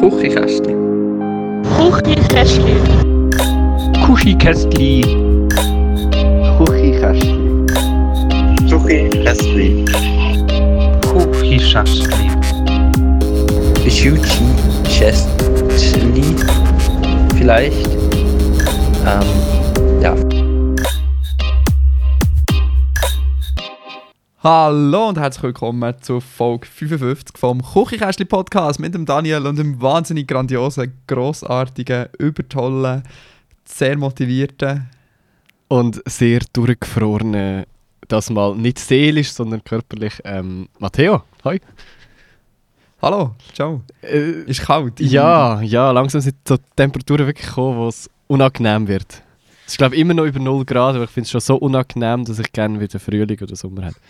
Kuchikästli. Kuchikästli. Kuchikästli. Kuchikästli. Kuchikästli. Kuchikästli. Schuchi Chestli. Vielleicht. Ähm, Hallo und herzlich willkommen zu Folge 55 vom Kuchikästli Podcast mit dem Daniel und dem wahnsinnig grandiosen, grossartigen, übertollen, sehr motivierten. und sehr durchgefrorene, das mal nicht seelisch, sondern körperlich, ähm, Matteo. Hi. Hallo, ciao. Äh, Ist kalt. ja, ja, langsam sind so Temperaturen wirklich gekommen, wo es unangenehm wird. Es ist glaube ich immer noch über 0 Grad, aber ich finde es schon so unangenehm, dass ich gerne wieder Frühling oder Sommer hätte.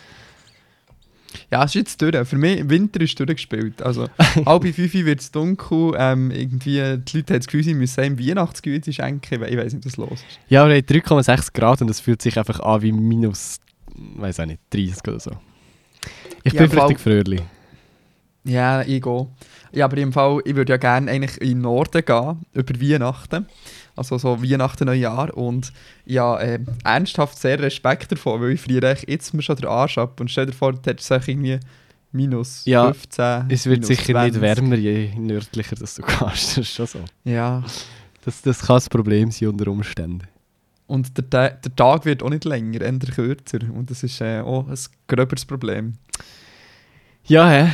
Ja, es ist jetzt durch. Für mich, Winter ist durchgespielt. Also, halb fünf wird es dunkel. Ähm, irgendwie, die Leute haben das Gefühl, sie müssen einem Weihnachtsgüte schenken. Ich weiß nicht, was los ist. Ja, aber wir haben 3,6 Grad und es fühlt sich einfach an wie minus, weiß auch nicht, 30 oder so. Ich Ja, bin richtig fröhlich. Ja, ich gehe. Ja, aber im Fall, ich würde ja gerne eigentlich in den Norden gehen, über Weihnachten. Also so Weihnachten, Neujahr. Und ja, äh, ernsthaft sehr Respekt davon, weil ich friere jetzt mir schon den Arsch ab. Und stell dir vor, du hättest es irgendwie minus Ja, 15, Es wird sicher 20. nicht wärmer, je nördlicher dass du gehst. Das ist schon so. Ja, Das, das kann das Problem sein unter Umständen. und der, Ta- der Tag wird auch nicht länger, eher kürzer. Und das ist äh, auch ein gröberes Problem. Ja, hä?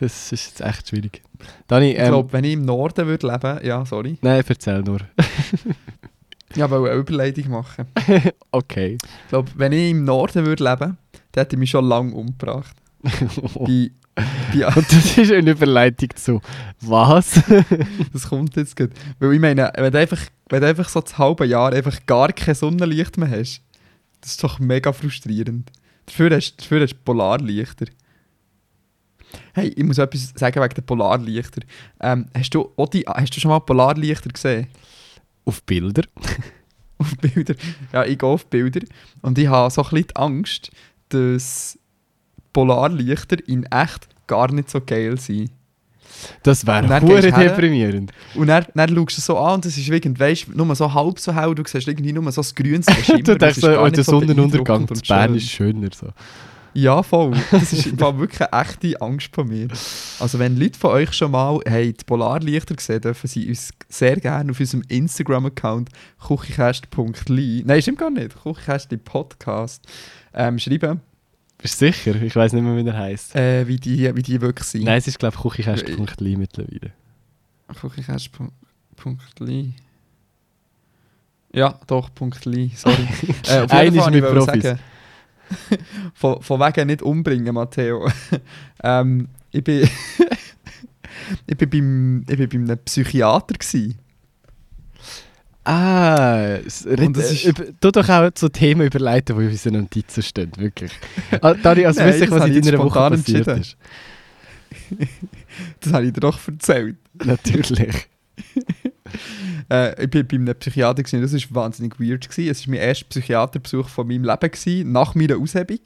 Das ist jetzt echt schwierig. Dani, Ich ähm, glaube, wenn ich im Norden würde leben, ja, sorry, nein, erzähl nur. ja, wollte eine Überleitung machen. okay. Ich glaube, wenn ich im Norden würde leben, dann hätte ich mich schon lange umgebracht. Bei, bei, Und das ist eine Überleitung zu was? das kommt jetzt gut. Weil ich meine, wenn du einfach, wenn du einfach so das halbe Jahr einfach gar kein Sonnenlicht mehr hast, das ist doch mega frustrierend. Dafür hast, dafür hast du Polarlichter. Hey, ich muss etwas sagen wegen der Polarlichter. Ähm, hast, du hast du schon mal Polarlichter gesehen? Auf Bilder. Auf Bilder? Ja, ich gehe auf Bilder und ich habe so ein bisschen die Angst, dass Polarlichter in echt gar nicht so geil sind. Das wäre hure du deprimierend. Und dann, dann schaust du so an und es ist irgendwie, weißt, nur so halb so hell, du siehst irgendwie nur so das grünes Schimmer. du das denkst so, oh, nicht der so Sonnenuntergang in Bern ist schöner. So. Ja, voll. Das ist im Fall wirklich eine echte Angst von mir. Also wenn Leute von euch schon mal haben die Polarlichter gesehen dürfen sie uns sehr gerne auf unserem Instagram-Account kuchikäst.li Nein, stimmt gar nicht. Kuchikästli Podcast ähm, schreiben, Bist du sicher? Ich weiß nicht mehr, wie er heisst. äh, wie, die, wie die wirklich sind. Nein, es ist glaube ich kuchikäst.li mittlerweile. Kuchikäst.li Ja, doch, .li, sorry. äh, auf jeden ist Fall ich Profis. sagen, von, von wegen nicht umbringen, Matteo. ähm, ich bin... ich bin beim, ich bin bei einem Psychiater gsi. Ah, Und das ist- über, tu doch auch so Themen überleiten, die in unseren Notizen stehen, wirklich. Dani, als wüsste ich, was in deiner Woche passiert ist. Das habe ich dir doch erzählt. Natürlich. Äh, ich bin bei einem Psychiater gewesen, das war wahnsinnig weird. Gewesen. Es war mein erster Psychiaterbesuch von meinem Leben, gewesen, nach meiner Aushebung.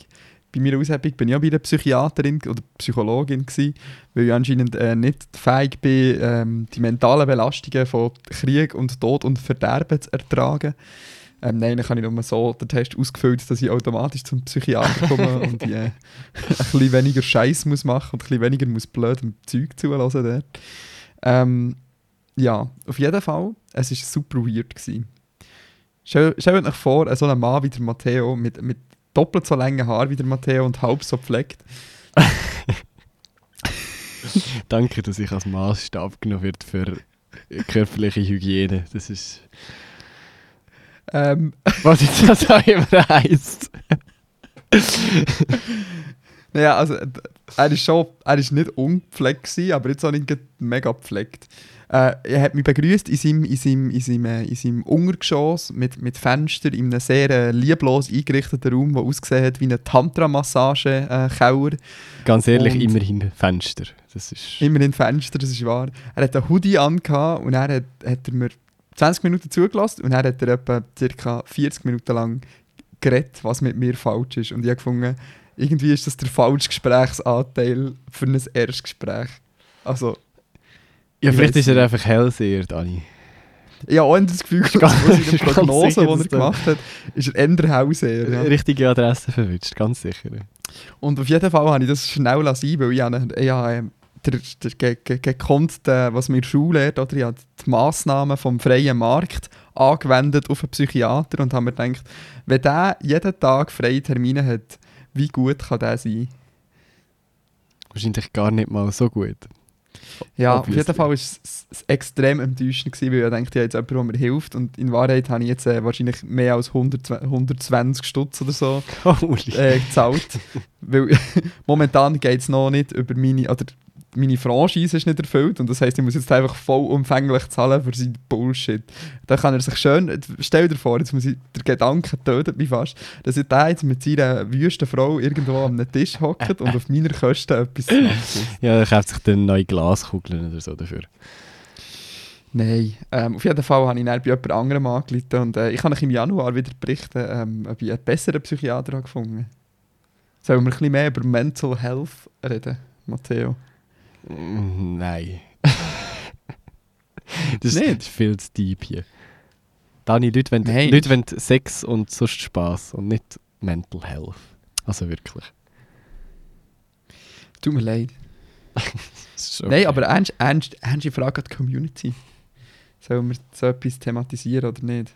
Bei meiner Aushebung bin ich auch bei einer Psychiaterin oder Psychologin, gewesen, weil ich anscheinend äh, nicht fähig bin, ähm, die mentalen Belastungen von Krieg und Tod und Verderben zu ertragen. Ähm, nein, dann habe ich nur so den Test ausgefüllt, dass ich automatisch zum Psychiater komme und ich, äh, ein bisschen weniger Scheiß muss machen und ein bisschen weniger muss blödem Zeug zulassen dort. Ähm, ja, auf jeden Fall, es war super weird. Gewesen. Stell, stellt euch vor, so ein Mann wie der Matteo mit, mit doppelt so langen Haaren wie der Matteo und halb so gepflegt. Danke, dass ich als Maßstab genommen wird für körperliche Hygiene. Das ist, Ähm, was jetzt das auch immer heisst. naja, also äh, er ist schon, er ist nicht ungepflegt gewesen, aber jetzt auch nicht mega gepflegt. Äh, er hat mich begrüßt in seinem, in seinem, in seinem, äh, in seinem Untergeschoss mit, mit Fenster in einem sehr äh, lieblos eingerichteten Raum, der ausgesehen hat wie ein Tantra-Massage-Keller. Ganz ehrlich, Und- immerhin Fenster. Das ist... Immerhin Fenster, das ist wahr. Er hat einen Hoodie angehabt und er hat, hat er mir 20 Minuten zugelassen und dann hat er etwa ca. 40 Minuten lang geredet, was mit mir falsch ist. Und ich habe gefunden, irgendwie ist das der falsche Gesprächsanteil für ein Erstgespräch. Also, Ja, Ich vielleicht ist er einfach Hellseher, Dani. Ich habe auch das Gefühl, dass seiner ganz Prognose, die er der- gemacht hat, ist er eher Hauseher. Ja. Richtige Adresse verwünscht, ganz sicher. Und auf jeden Fall habe ich das schnell lassen, weil ich habe, ich habe ähm, der, der, ge- gekonnt, was mir in der Schule lehrt, oder ich habe die Massnahmen vom freien Markt angewendet auf einen Psychiater und habe mir gedacht, wenn der jeden Tag freie Termine hat, wie gut kann der sein? Wahrscheinlich gar nicht mal so gut. Ja, auf Obviously. jeden Fall war es extrem enttäuschend, gewesen, weil ich dachte, habe jetzt jemanden, der mir hilft und in Wahrheit habe ich jetzt äh, wahrscheinlich mehr als 100, 120 Stutz oder so äh, gezahlt. weil momentan geht es noch nicht über meine, oder meine Franchise ist nicht erfüllt und das heisst, ich muss jetzt einfach vollumfänglich zahlen für seinen Bullshit. Da kann er sich schön, stell dir vor, jetzt muss ich, der Gedanke tötet mich fast, dass er da jetzt mit seiner wüsten Frau irgendwo an einem Tisch hockt und auf meiner Kosten etwas macht. Ja, er kauft sich dann neue Glaskugeln oder so dafür. Nein, ähm, auf jeden Fall habe ich dann bei jemand anderem angerufen und äh, ich kann euch im Januar wieder berichten, ähm, ob ich einen besseren Psychiater habe gefunden Sollen wir ein bisschen mehr über Mental Health reden, Matteo? Nein. das ist Nicht? viel zu deep hier. Dani, Leute wollen, Nein. Leute wollen Sex und sonst Spaß und nicht Mental Health. Also wirklich. Tut mir leid. Ist okay. Nein, aber ernst, ernst, ernste Frage an die Community. Sollen wir so etwas thematisieren oder nicht?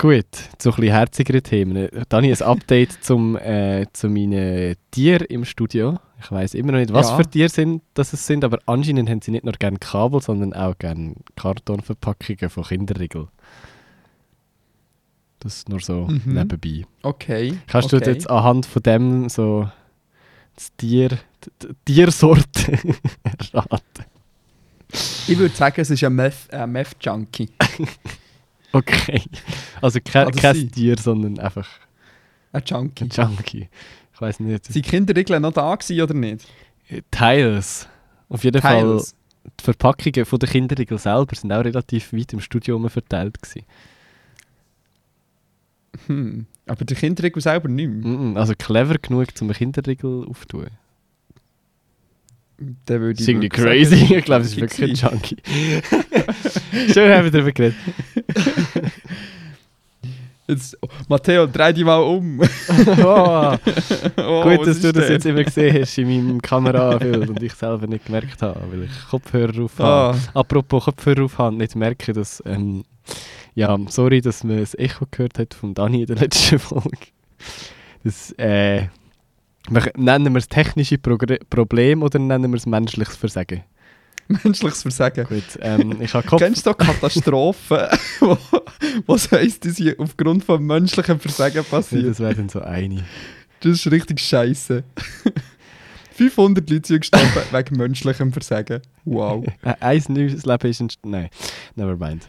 Gut, zu ein bisschen herzigeren Themen. Dani, ein Update zum, äh, zu meinen Tieren im Studio. Ich weiß immer noch nicht, was Ja. für Tiere sind, das es sind, aber anscheinend haben sie nicht nur gerne Kabel, sondern auch gerne Kartonverpackungen von Kinderriegel. Das nur so Mhm. nebenbei. Okay. Kannst okay. du jetzt anhand von dem so das Tier, die, Tiersorte erraten? Ich würde sagen, es ist ein Meth, ein Meth-Junkie. Okay. Also Kann das kein sein? Tier, sondern einfach Ein Junkie. ein Junkie. Ich weiß nicht. Sind die Kinderregeln noch da gewesen oder nicht? Teils. Auf jeden Fall, Teils. die Verpackungen von der Kinderriegel selber sind auch relativ weit im Studio verteilt. Gewesen. Hm. Aber der Kinderregel selber nicht mehr. Mm, Also clever genug, um einen Kinderriegel aufzutun. Dann würde ich ist irgendwie wirklich crazy. sagen, Ich glaube, es ist wirklich ein. Junkie. Schön haben wir darüber geredet. Jetzt, Matteo, dreh dich mal um. Oh, Oh, gut, dass du das denn? jetzt immer gesehen hast in meinem Kamerabild und ich selber nicht gemerkt habe, weil ich Kopfhörer auf habe. Ah, Apropos Kopfhörer auf habe, nicht merken, dass. Ähm, ja, sorry, dass man das Echo gehört hat von Dani in der letzten Folge. Das, äh, nennen wir es technische Progr Problem oder nennen wir es menschliches Versagen? menschliches Versagen. Gut, ähm, ich habe Kopf. Kennst du Katastrophen, wo- was heisst, die sind aufgrund von menschlichem Versagen Ja, passiert? das wäre dann so eine. Das ist richtig scheiße. 500 Leute sind gestorben wegen menschlichem Versagen. Wow. Ein neues Leben ist ein. Nein, never mind.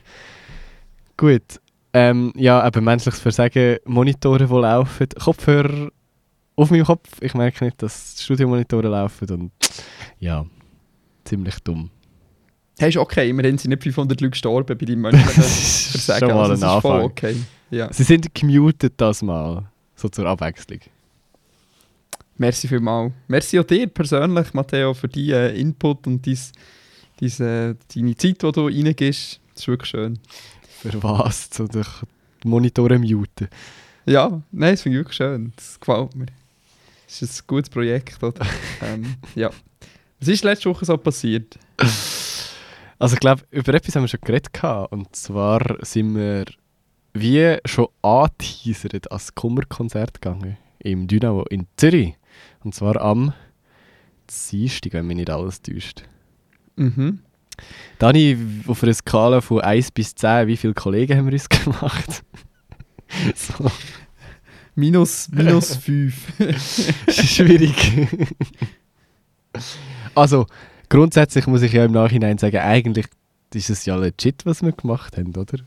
Gut. Ähm, ja, eben menschliches Versagen, Monitore, die laufen, Kopfhörer auf meinem Kopf. Ich merke nicht, dass Studiomonitore laufen und ja, ziemlich dumm. Hey, ist okay, immerhin sind nicht 500 Leute gestorben bei deinem menschlichen Das Versagen. schon mal also, ein es ist voll Anfang. okay. Ja. Sie sind gemutet das mal, so zur Abwechslung. Merci vielmals. Merci auch dir persönlich, Matteo, für deinen äh, Input und dies, dies, äh, deine Zeit, die du reingibst. Das ist wirklich schön. Für was? Zu den Monitore muten. Ja, nein, das finde ich wirklich schön. Das gefällt mir. Das ist ein gutes Projekt, oder? ähm, ja. Was ist letzte Woche so passiert? Also ich glaube, über etwas haben wir schon geredet gehabt. und zwar sind wir wie schon angeteasert als Kummerkonzert gegangen im Dynamo in Zürich. Und zwar am Dienstag, wenn mich nicht alles täuscht. Mhm. Dani, auf einer Skala von 1 bis 10, wie viele Kollegen haben wir uns gemacht? so, Minus, minus 5. schwierig. also, grundsätzlich muss ich ja im Nachhinein sagen, eigentlich ist es ja legit, was wir gemacht haben, oder?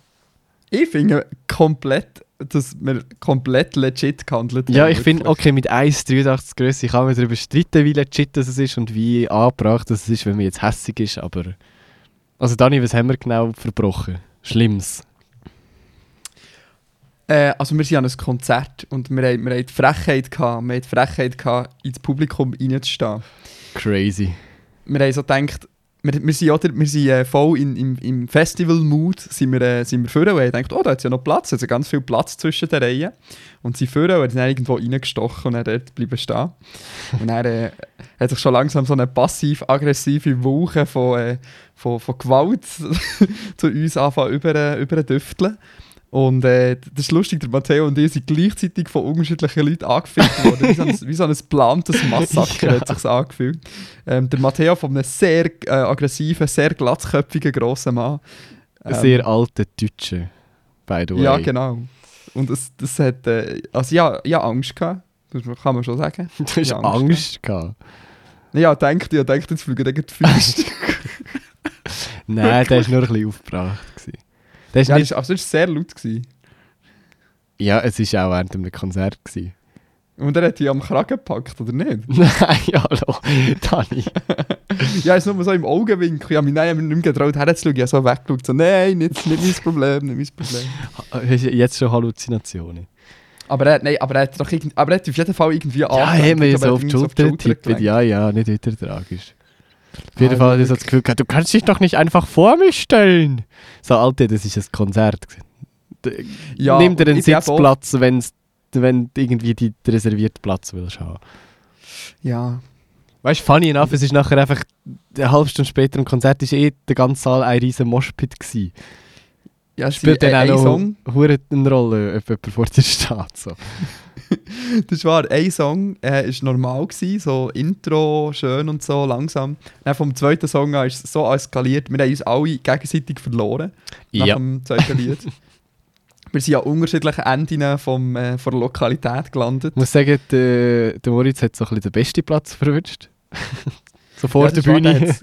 ich finde komplett, dass wir komplett legit gehandelt Ja, haben, ich finde, okay, mit 1,83 Größe kann man darüber streiten, wie legit das ist und wie angebracht das ist, wenn man jetzt hässig ist, aber... Also Dani, was haben wir genau verbrochen? Schlimmes. Äh, also wir sind an einem Konzert und wir haben die Frechheit gehabt, wir haben die Frechheit gehabt, ins Publikum reinzustehen. Crazy. Wir haben so gedacht, wir, wir sind, oder, wir sind äh, voll in, im, im Festival-Mood, sind wir, äh, sind vorne und haben gedacht, oh, da hat ja noch Platz, also ganz viel Platz zwischen den Reihen. Und sind vorne und sind dann irgendwo reingestochen und dann dort bleiben stehen. und dann äh, hat sich schon langsam so eine passiv-aggressive Wolke von, äh, von, von Gewalt zu uns anfangen über, über düfteln. Und äh, das ist lustig, der Matteo und ich sind gleichzeitig von unterschiedlichen Leuten angeführt worden. wie, so ein, wie so ein geplantes Massaker Ja. hat sich angefühlt. Ähm, der Matteo von einem sehr äh, aggressiven, sehr glatzköpfigen grossen Mann. Ähm, Sehr alte Deutsche, by the way. Ja, genau. Und das, das hat, äh, also ja, ja Angst gehabt, das kann man schon sagen. Du hast Angst, Angst gehabt. Ja, denkt, ja, denkt, jetzt fliegen gegen die Füße. Nein, der war nur ein bisschen aufgebracht. Der ist ja, nicht, das, war sehr laut. Gewesen. ja, es war auch während einem Konzert. Gewesen. Und er hat die am Kragen gepackt, oder nicht? Nein, hallo, Dani. Ja, es ist nur so im Augenwinkel. Ich habe mich nein, nicht mehr getraut, herzuschauen. Ich habe so weggeschaut. So, nein, nicht, nicht mein Problem, nicht mein Problem. Jetzt schon Halluzinationen. Aber er, nein, aber er hat doch irgend, aber er hat auf jeden Fall irgendwie Ja, haben wir jetzt auf die Schulter getippt. Ja, ja, nicht weiter tragisch. Auf jeden Fall hatte ich so das Gefühl, gehabt, du kannst dich doch nicht einfach vor mich stellen. So, Alter, das ist ein Konzert. Ja, Nimm dir einen Sitzplatz, wenn's, wenn du irgendwie die, den reservierten Platz willst haben. Ja. Weißt du, funny enough, es ist nachher einfach eine halbe Stunde später im Konzert ist eh der ganze Saal ein riesen Moshpit gewesen. Ja, Spielt dann ein, auch noch eine Rolle, ob jemand vor dir steht. So. Das war ein Song, äh, ist normal gewesen, so Intro, schön und so, langsam. Dann vom zweiten Song an ist es so eskaliert, wir haben uns alle gegenseitig verloren. Nach Ja. dem zweiten Lied. wir sind an unterschiedlichen Enden vom, äh, von der Lokalität gelandet. Ich muss sagen, der, der Moritz hat so ein bisschen den besten Platz verwünscht. so vor Ja, der Bühne.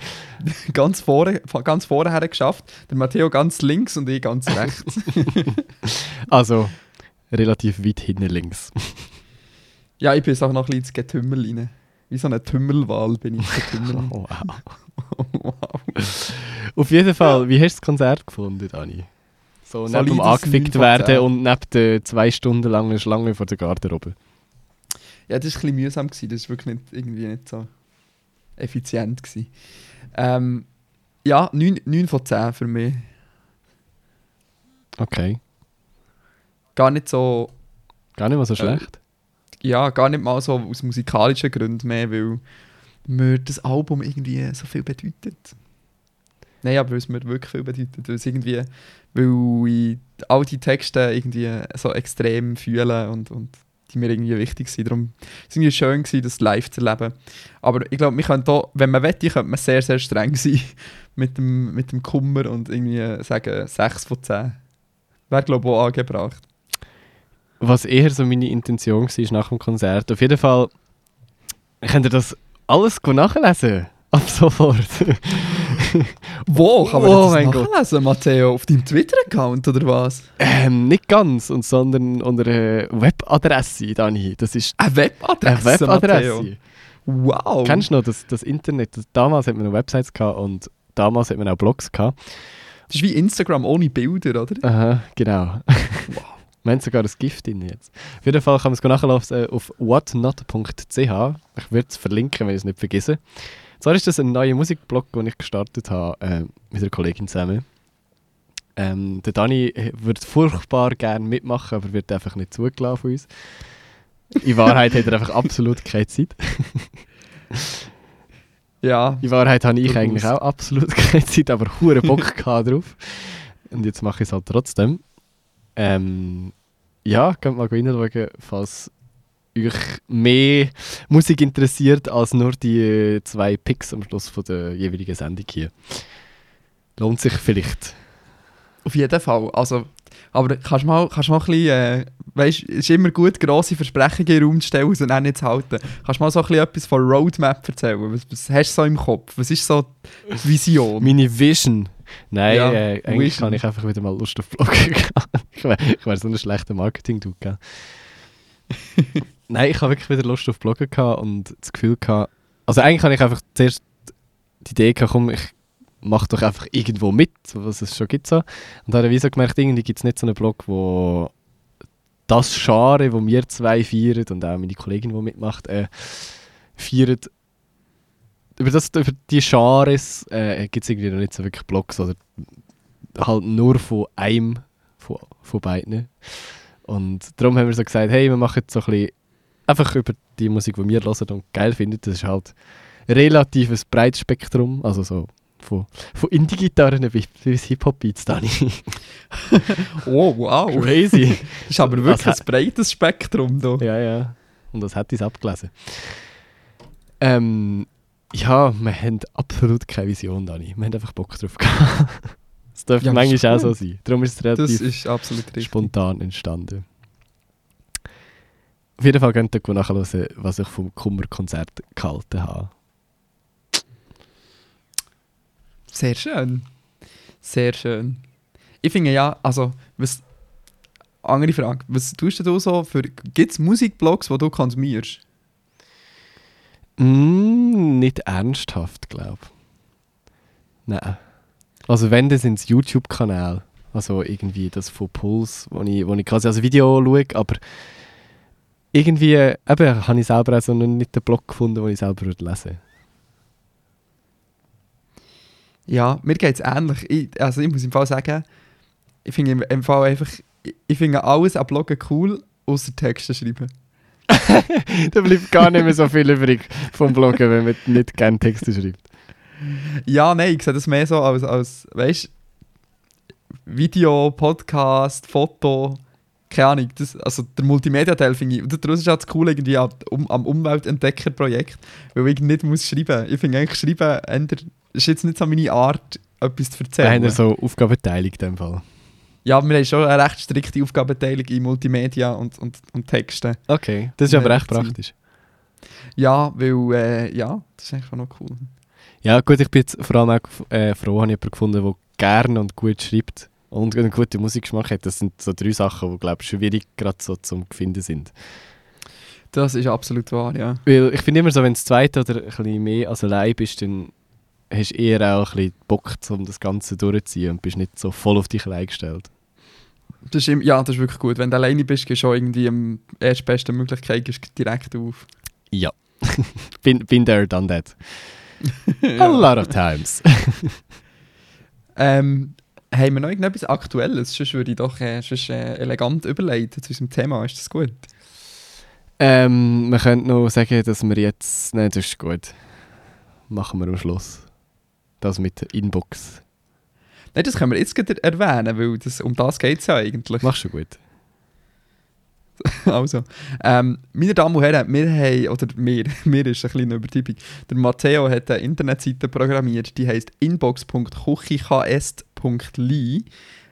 ganz vorne, ganz vorne her geschafft. Der Matteo ganz links und ich ganz rechts. Also, relativ weit hinten links. ja, ich bin jetzt auch noch ein bisschen ins Getümmel rein. Wie so eine Tümmelwahl bin ich. Getümmel. Oh, wow. wow. Auf jeden Fall, wie hast du das Konzert gefunden, Dani? So neben dem angefickt 9 von werden 10. und neben der zwei Stunden langen Schlange vor der Garderobe. Ja, das war ein bisschen mühsam. Gewesen. Das war wirklich nicht, irgendwie nicht so effizient. Gewesen. Ähm, ja, 9, 9 von 10 für mich. Okay. Gar nicht so, Gar nicht mal so Äh, schlecht. ja, gar nicht mal so aus musikalischen Gründen mehr, weil mir das Album irgendwie so viel bedeutet. Nein, aber weil es mir wirklich viel bedeutet. Weil, es irgendwie, weil ich all die Texte irgendwie so extrem fühle und, und die mir irgendwie wichtig sind. Darum war es irgendwie schön, gewesen, das live zu erleben. Aber ich glaube, wenn man wette, könnte man sehr, sehr streng sein mit dem, mit dem Kummer und irgendwie sagen 6 von 10. Wäre, glaube ich, auch angebracht. Was eher so meine Intention war nach dem Konzert. Auf jeden Fall könnt ihr das alles nachlesen. Ab sofort. Wo? Kann man Oh das Gott. nachlesen, Matteo? Auf deinem Twitter-Account oder was? ähm, nicht ganz, und sondern unter einer Webadresse, Dani. Das ist Eine Webadresse, eine Webadresse. Matteo. Wow. Kennst du noch das, das Internet? Damals hat man noch Websites gehabt und damals hat man auch Blogs gehabt. Das ist wie Instagram ohne Bilder, oder? Aha, genau. Wow. Wir haben sogar ein Gift drin jetzt. Auf jeden Fall kann man es nachlesen auf whatnot.ch. Ich würde es verlinken, wenn ich es nicht vergesse. Zwar ist das ein neuer Musikblog, den ich gestartet habe äh, mit einer Kollegin zusammen. Ähm, der Dani würde furchtbar gerne mitmachen, aber wird einfach nicht zugelassen von uns. In Wahrheit hat er einfach absolut keine Zeit. Ja. In Wahrheit habe ich eigentlich auch absolut keine Zeit, aber hure Bock drauf. Und jetzt mache ich es halt trotzdem. Ähm, ja, könnt mal reinschauen, falls euch mehr Musik interessiert als nur die zwei Picks am Schluss von der jeweiligen Sendung hier. Lohnt sich vielleicht. Auf jeden Fall. Also, aber kannst du mal, kannst mal ein bisschen, äh, weißt, es ist immer gut, grosse Versprechungen in den Raum zu stellen und dann nicht zu halten. Kannst du mal so ein bisschen etwas von Roadmap erzählen? Was, was hast du so im Kopf? Was ist so die Vision? Meine Vision. Nein, Ja, äh, eigentlich habe ich einfach wieder mal Lust auf gehabt. ich wäre wär so ein schlechter Marketing-Dude. Nein, ich habe wirklich wieder Lust auf Bloggen gehabt und das Gefühl gehabt, also eigentlich habe ich einfach zuerst die Idee gehabt, komm, ich mache doch einfach irgendwo mit, was es schon gibt so. Und habe dann wie so gemerkt, irgendwie gibt es nicht so einen Blog, wo das Genre, wo wir zwei feiern und auch meine Kollegin, die mitmacht, äh, feiern, über, das, über die Genres äh, gibt es irgendwie noch nicht so wirklich Blogs oder halt nur von einem von, von beiden. Und darum haben wir so gesagt, hey, wir machen so ein bisschen einfach über die Musik, die wir hören und geil finden. Das ist halt relativ ein breites Spektrum, also so von, von Indie-Gitarren bis, bis Hip-Hop-Beats, Dani. Oh, wow. Crazy. Das ist aber wirklich ein breites Spektrum da. ja, ja. Und das hat uns abgelesen. Ähm, ja, wir haben absolut keine Vision, Dani. Wir haben einfach Bock drauf gehabt. Das dürfte Ja, manchmal auch so sein. Darum ist es Das relativ ist spontan entstanden. Auf jeden Fall könnt ihr nachhören, was ich vom Kummerkonzert gehalten habe. Sehr schön. Sehr schön. Ich finde ja, also, was. Andere Frage. Was tust du so für. Gibt es Musikblogs, die du konsumierst? Mm, nicht ernsthaft, glaube ich. Nein. Also wenn, dann sind es YouTube-Kanäle. Also irgendwie das von Puls, wo ich, wo ich quasi als Video schaue, aber irgendwie eben, habe ich selber also noch nicht den Blog gefunden, den ich selber lesen würde. Ja, mir geht es ähnlich. Ich, also, ich muss im Fall sagen, ich finde im, im Fall einfach. Ich, ich finde alles an Bloggen cool, außer Texte schreiben. da bleibt gar nicht mehr so viel übrig vom Bloggen, wenn man nicht gerne Texte schreibt. Ja, nein, ich sehe das mehr so als, als weißt Video, Podcast, Foto, keine Ahnung. Das, also der Multimedia-Teil finde ich. Und daraus ist auch das Coole irgendwie am, am Umweltentdecker-Projekt, weil ich nicht muss schreiben. Ich finde eigentlich schreiben, ändert, ist jetzt nicht so meine Art, etwas zu erzählen. wir so Aufgabenteilung in dem Fall. Ja, wir haben schon eine recht strikte Aufgabenteilung in Multimedia und, und, und Texten. Okay, das ist Ja, aber echt richtig. praktisch. Ja, weil, äh, ja, das ist eigentlich auch noch cool. Ja gut, ich bin jetzt vor allem auch äh, froh, habe ich jemanden gefunden, der gerne und gut schreibt und einen guten Musikgeschmack hat. Das sind so drei Sachen, die glaube ich schwierig gerade so zum Finden sind. Das ist absolut wahr, ja. Weil ich finde immer so, wenn du zweite oder ein bisschen mehr als allein bist, dann hast du eher auch ein bisschen Bock, um das Ganze durchzuziehen und bist nicht so voll auf dich allein gestellt. Das im- ja, das ist wirklich gut. Wenn du alleine bist, gehst du irgendwie am erstbesten Möglichkeit direkt auf. Ja. bin, bin there, done that. A lot of times. Ähm, haben wir noch irgendetwas Aktuelles? Sonst würde ich doch äh, sonst, äh, elegant überleiten zu unserem Thema. Ist das gut? ähm, wir können noch sagen, dass wir jetzt... Nein, das ist gut. Machen wir am Schluss. Das mit der Inbox. Nein, das können wir jetzt gerade erwähnen, weil das, um das geht es ja eigentlich. Machst du gut. Also, ähm, meine Damen und Herren, wir haben, oder wir, mir ist eine kleine Übertreibung, der Matteo hat eine Internetseite programmiert, die heisst inbox.kuchikst.li,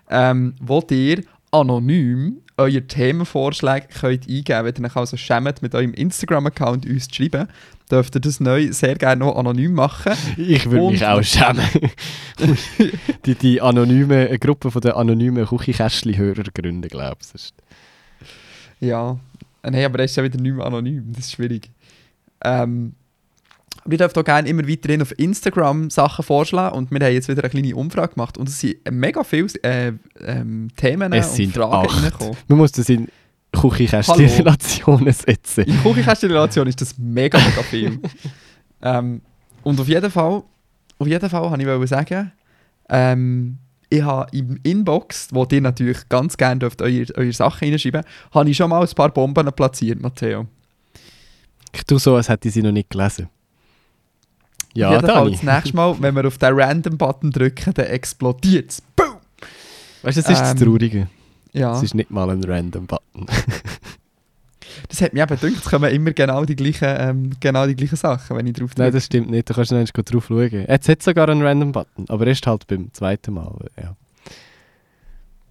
ähm, wo ihr anonym eure Themenvorschläge könnt eingeben könnt. Wenn ihr euch also schämt, mit eurem Instagram-Account uns zu schreiben, dürft ihr das neu sehr gerne noch anonym machen. Ich würde mich auch schämen. die, die anonyme, eine Gruppe von den anonymen Küchenkästchen-Hörer gründen, glaube ich. Das Ja, äh, nein, aber er ist ja wieder nicht mehr anonym, das ist schwierig. Ähm, aber ihr dürft auch gerne immer weiterhin auf Instagram Sachen vorschlagen und wir haben jetzt wieder eine kleine Umfrage gemacht und es sind mega viele äh, ähm, Themen Es und sind Fragen acht. Man muss das in Küchenkästchen-Relationen setzen. In Küchenkästchen-Relation ist das mega, mega viel. ähm, und auf jeden Fall, auf jeden Fall wollte ich sagen, ähm, ich habe im Inbox, wo ihr natürlich ganz gerne dürft eure, eure Sachen reinschreiben, habe ich schon mal ein paar Bomben platziert, Matteo. Ich tue so, als hätte ich sie noch nicht gelesen. Ja, Auf jeden Fall das nächste Mal, wenn wir auf den Random-Button drücken, dann explodiert es. Boom! Weißt du, das ist das Ähm, Traurige. Ja, Es ist nicht mal ein random Button. das hat mich eben gedacht, es kommen immer genau die gleichen, ähm, genau die gleichen Sachen, wenn ich drauf Nein, drücke. das stimmt nicht. Du kannst noch einmal drauf schauen. Jetzt hat es sogar einen random Button, aber erst halt beim zweiten Mal. Ja.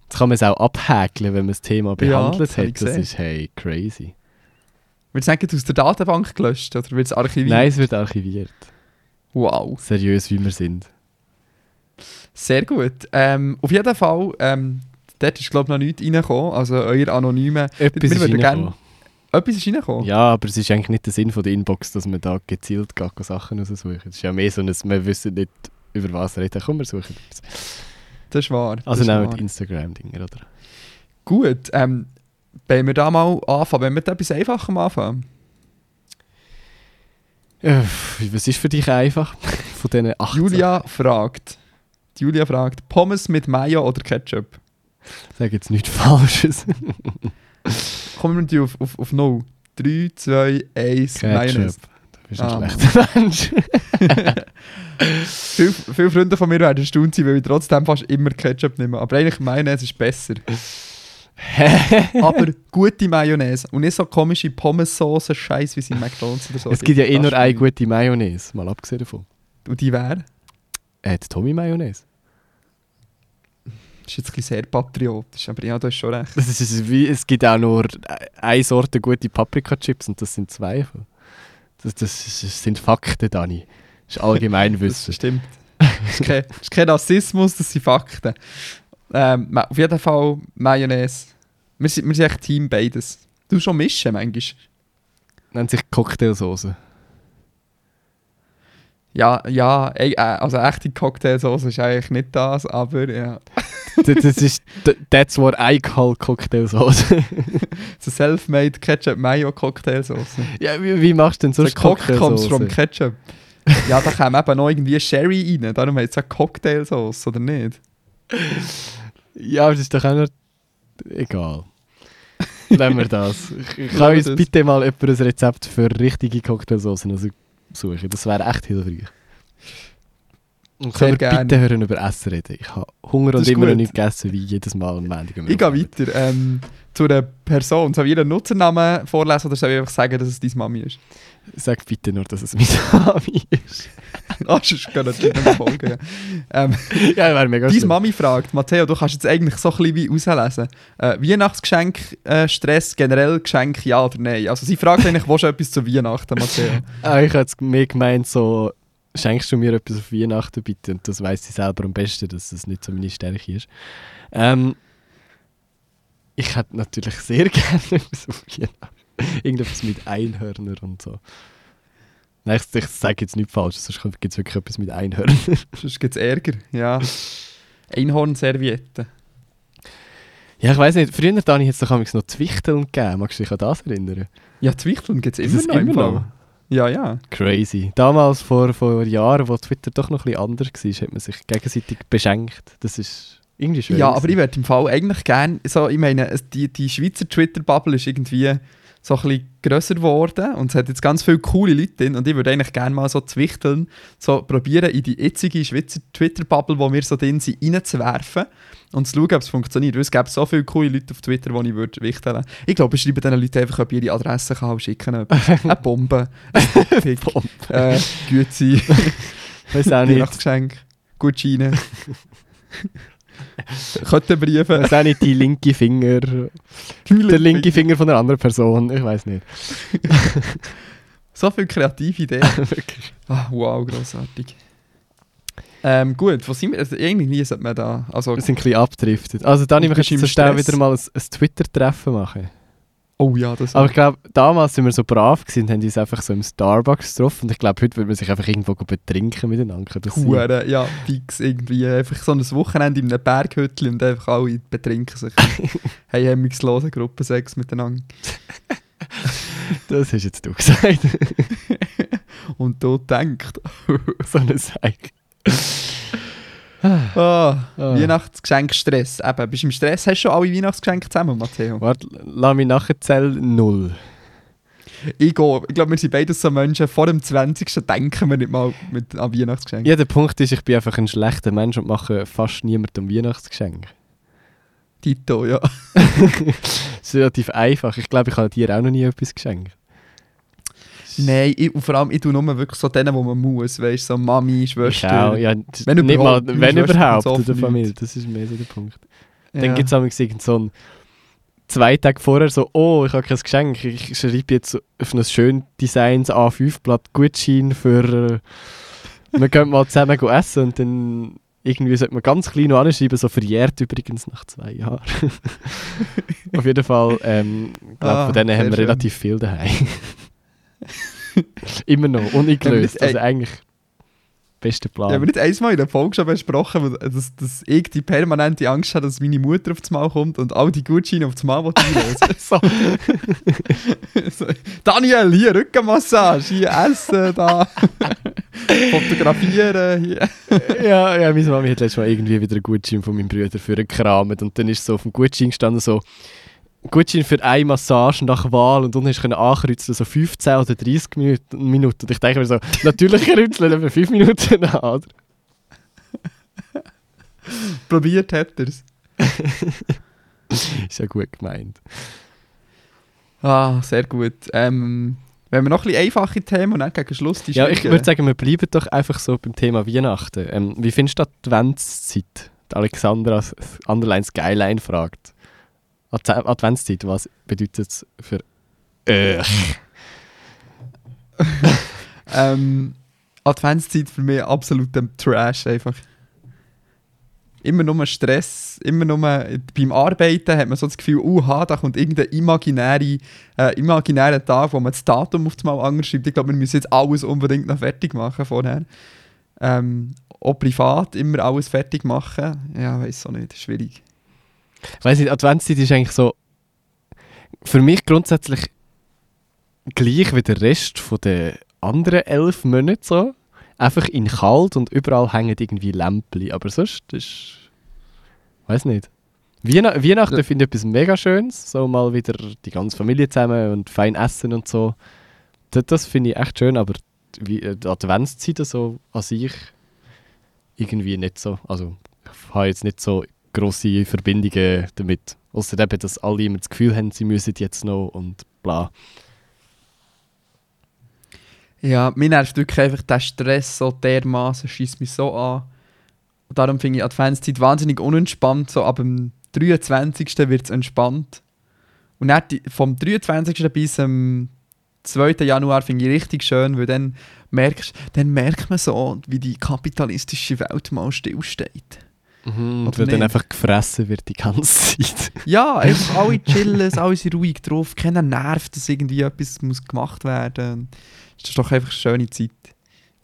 Jetzt kann man es auch abhäkeln, wenn man das Thema behandelt das hab ich hat. Das ist hey, crazy. Wird es aus der Datenbank gelöscht oder wird es archiviert? Nein, es wird archiviert. Wow, Seriös, wie wir sind. sehr gut. Ähm, auf jeden Fall, ähm, dort ist glaube ich noch nichts reingekommen, also euer anonyme... Etwas Wir ist reingekommen. Etwas ist reingekommen? Ja, aber es ist eigentlich nicht der Sinn von der Inbox, dass man da gezielt Sachen raussuchen. Es ist ja mehr so, dass wir wissen nicht, über was reden. Komm, wir suchen etwas. Das ist wahr. Also nehmen die Instagram-Dinger, oder? Gut, ähm, wenn wir da mal anfangen, wenn wir da etwas einfacher Anfang. Äh, was ist für dich einfach von diesen 18? Julia fragt. Julia fragt, Pommes mit Mayo oder Ketchup? Sag jetzt nichts Falsches. Kommen wir auf, auf, auf 0. 3, 2, 1, Mayonnaise. Du bist ein Ah, schlechter Mensch. Viele, viele Freunde von mir werden erstaunt sein, weil ich trotzdem fast immer Ketchup nehme. Aber eigentlich Mayonnaise ist besser. Aber gute Mayonnaise und nicht so komische Pommes-Sauce, Scheiß wie sie in McDonalds oder so. es gibt ja eh nur eine gute Mayonnaise, mal abgesehen davon. Und die wäre? Äh, die Tommy Mayonnaise. Das ist jetzt ein bisschen sehr patriotisch, aber ja, du hast schon recht. Das ist, es, wie, es gibt auch nur eine Sorte gute Paprika-Chips und das sind zwei. Das, das, das sind Fakten, Dani. Das ist Das Allgemeinwissen. stimmt. Das ist, kein, das ist kein Rassismus, das sind Fakten. Ähm, auf jeden Fall Mayonnaise. Wir sind, wir sind echt Team beides. Du schon mischen manchmal. Nennt sich Cocktailsoße. Ja, ja, äh, also echte Cocktailsauce ist eigentlich nicht das, aber ja. das, das ist th- that's what I call Cocktailsoße. So self-made Ketchup Mayo Cocktailsauce. ja, wie, wie machst du denn So sonst Cock comes from Cocktailsoße? Ketchup. ja, da kommt eben noch irgendwie Sherry rein. Darum heißt es ja Cocktailsauce, oder nicht? Ja, aber das ist doch auch nur... Egal. Lassen wir das. Kann uns bitte mal jemand ein Rezept für richtige Cocktailsoßen also suchen. Das wäre echt hilfreich. Und können wir gerne. bitte hören über Essen reden? Ich habe Hunger Das und immer noch gut. nicht gegessen, wie jedes Mal am Montag. Ich gehe weiter. Ähm, zu einer Person. Soll ich ihren Nutzernamen vorlesen oder soll ich einfach sagen, dass es deine Mami ist? Sag bitte nur, dass es meine Mami ist. Ah, sonst gehen natürlich nicht mehr folgen. ähm, ja, wäre mega Deine. Mami fragt, Matteo, du kannst jetzt eigentlich so ein bisschen wie auslesen. Äh, Weihnachtsgeschenk, äh, Stress, generell Geschenk, ja oder nein? Also sie fragt eigentlich, willst du etwas zu Weihnachten, Matteo? Ah, ich jetzt mehr gemeint, so, schenkst du mir etwas auf Weihnachten bitte? Und das weiß sie selber am besten, dass das nicht so meine Stärke ist. Ähm, ich hätte natürlich sehr gerne etwas auf Weihnachten. Irgendetwas mit Einhörner und so. Nein, ich, ich sage jetzt nicht falsch, sonst gibt es wirklich etwas mit Einhörnern. Sonst gibt es Ärger. Ja. Einhornservietten. ja, ich weiß nicht, früher es doch manchmal noch Zwichteln gegeben. Magst du dich an das erinnern? Ja, Zwichteln gibt es immer noch im immer noch? Ja, ja. Crazy. Damals, vor, vor Jahren, wo Twitter doch noch ein bisschen anders war, hat man sich gegenseitig beschenkt. Das ist irgendwie schön. Ja, aber ich gewesen. würde im Fall eigentlich gerne, so, ich meine, die, die Schweizer Twitter-Bubble ist irgendwie so ein bisschen grösser geworden und es hat jetzt ganz viele coole Leute drin und ich würde eigentlich gerne mal so zwichteln, so probieren in die jetzige Schweizer Twitter-Bubble, wo wir so drin sind, reinzuwerfen und zu schauen, ob es funktioniert. Weil es gibt so viele coole Leute auf Twitter, die ich würde wichteln Ich glaube, ich schreibe diesen Leuten einfach, ob ihre Adresse kann und schicken. Eine Bombe, ein Dickpick, Bombe. äh, Güte, Weiß auch nicht. Weihnachtsgeschenk, Gutscheine. Köttenbriefe. Weiß auch nicht, die linke Finger. Der linke Finger von einer anderen Person. Ich weiß nicht. So viele kreative Ideen. Wirklich. Ah, wow, grossartig. Ähm, gut, wo sind wir? Also, irgendwie sollte man da. Also, Wir sind ein bisschen abgedriftet. Also, können im so schnell Stress? wieder mal ein, ein Twitter-Treffen machen. Oh ja, das Aber ich glaube, damals sind wir so brav gewesen und haben uns einfach so im Starbucks getroffen. Und ich glaube, heute würde man sich einfach irgendwo betrinken miteinander. Das? Hure, ja, fix irgendwie. Einfach so ein Wochenende in einem Berghüttel und einfach alle betrinken sich. hey, hemmungslosen Gruppensex miteinander. das hast jetzt du gesagt. Und du denkt, so eine Seite. Ah, Ah. Weihnachtsgeschenkstress. Eben, bist du im Stress? Hast du schon alle Weihnachtsgeschenke zusammen, Matteo? Warte, lass mich nachzählen. Null. Ich gehe. Ich glaube, wir sind beides so Menschen, vor dem 20. denken wir nicht mal mit an Weihnachtsgeschenke. Ja, der Punkt ist, ich bin einfach ein schlechter Mensch und mache fast niemandem Weihnachtsgeschenk. Tito, ja. Das ist relativ einfach. Ich glaube, ich habe dir auch noch nie etwas geschenkt. Nein, ich, und vor allem, ich tue nur wirklich so denen, wo man muss, weißt du, so Mami, Schwester. auch, ja, Wenn nicht mal, überhaupt, meine wenn überhaupt, in der Familie. Das ist mehr so der Punkt. Ja. Dann gibt es irgend so einen zwei Tage vorher so, oh, ich habe kein Geschenk, ich schreibe jetzt auf ein schön Designs A5-Blatt Gutschein für, äh, wir gehen mal zusammen essen und dann irgendwie sollte man ganz klein noch anschreiben, so verjährt übrigens nach zwei Jahren. Auf jeden Fall, ähm, ich glaube, Ah, von denen haben wir schön. relativ viel daheim. Immer noch, uneingelöst. Ey. Also eigentlich, Bester Plan. Ja, aber nicht einmal in der Folge schon besprochen, dass, dass ich die permanente Angst habe, dass meine Mutter aufs Mal kommt und all die Gutscheine aufs Mal einlösen so. so, Daniel, hier Rückenmassage, hier Essen, da Fotografieren, hier. ja, ja, meine Mami hat letztes Mal irgendwie wieder einen Gutschein von meinem Bruder für gekramt und dann ist so auf dem Gutschein gestanden so Gutschein für eine Massage nach Wahl und unten hast du können ankreuzeln, so 15 oder 30 Minuten. Minuten. Und ich denke mir so, natürlich kreuzeln über 5 Minuten an, oder? Probiert hat er es. Ist ja gut gemeint. Ah, sehr gut. Ähm, wenn wir noch ein bisschen einfache Themen und dann gegen Schluss die Ja, ich würde sagen, wir bleiben doch einfach so beim Thema Weihnachten. Ähm, wie findest du die Adventszeit? Die Alexandra Underline Skyline fragt. Ad Adventszeit, was bedeutet es für euch? Ähm, Adventszeit für mich absolut ein Trash einfach. Immer nur Stress, immer nur beim Arbeiten hat man so das Gefühl, uha, da kommt irgendein imaginäre, äh, imaginärer Tag, wo man das Datum auf einmal anders schreibt. Ich glaube, wir müssen jetzt alles unbedingt noch fertig machen vorher. Ähm, auch privat immer alles fertig machen. Ja, weiß auch nicht, schwierig. Ich weiss nicht, Adventszeit ist eigentlich so für mich grundsätzlich gleich wie der Rest von den anderen elf Monate so. Einfach in kalt und überall hängen irgendwie Lämpchen. Aber sonst ist. weiß nicht. Weihn Weihnachten Ja. finde ich etwas mega Schönes. So mal wieder die ganze Familie zusammen und fein essen und so. Das, das finde ich echt schön, aber wie, äh, die Adventszeit so an sich irgendwie nicht so. Also ich habe jetzt nicht so grosse Verbindungen damit. Außer eben, dass alle immer das Gefühl haben, sie müssen jetzt noch und bla. Ja, mir nervt wirklich einfach der Stress so dermaßen, schießt mich so an. Und darum finde ich Adventszeit wahnsinnig unentspannt. So ab dem 23. wird es entspannt. Und dann vom 23. bis zum 2. Januar finde ich richtig schön, weil dann, merkst, dann merkt man so, wie die kapitalistische Welt mal stillsteht. Mhm, und weil dann einfach gefressen wird die ganze Zeit. Ja, einfach alle chillen, alle sind ruhig drauf, keiner nervt, dass irgendwie etwas muss gemacht werden Das ist doch einfach eine schöne Zeit.